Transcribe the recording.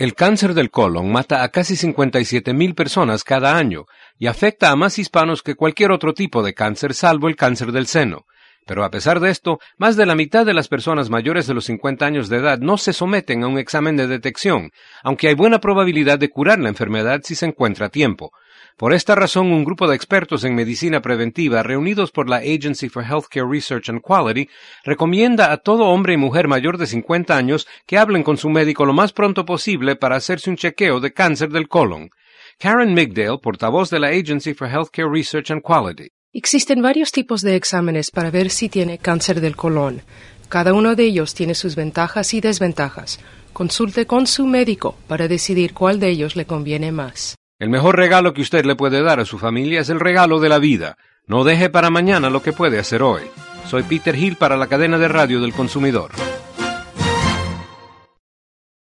El cáncer del colon mata a casi 57 mil personas cada año y afecta a más hispanos que cualquier otro tipo de cáncer salvo el cáncer del seno. Pero a pesar de esto, más de la mitad de las personas mayores de los 50 años de edad no se someten a un examen de detección, aunque hay buena probabilidad de curar la enfermedad si se encuentra a tiempo. Por esta razón, un grupo de expertos en medicina preventiva reunidos por la Agency for Healthcare Research and Quality recomienda a todo hombre y mujer mayor de 50 años que hablen con su médico lo más pronto posible para hacerse un chequeo de cáncer del colon. Karen Migdale, portavoz de la Agency for Healthcare Research and Quality. Existen varios tipos de exámenes para ver si tiene cáncer del colon. Cada uno de ellos tiene sus ventajas y desventajas. Consulte con su médico para decidir cuál de ellos le conviene más. El mejor regalo que usted le puede dar a su familia es el regalo de la vida. No deje para mañana lo que puede hacer hoy. Soy Peter Hill para la cadena de radio del consumidor.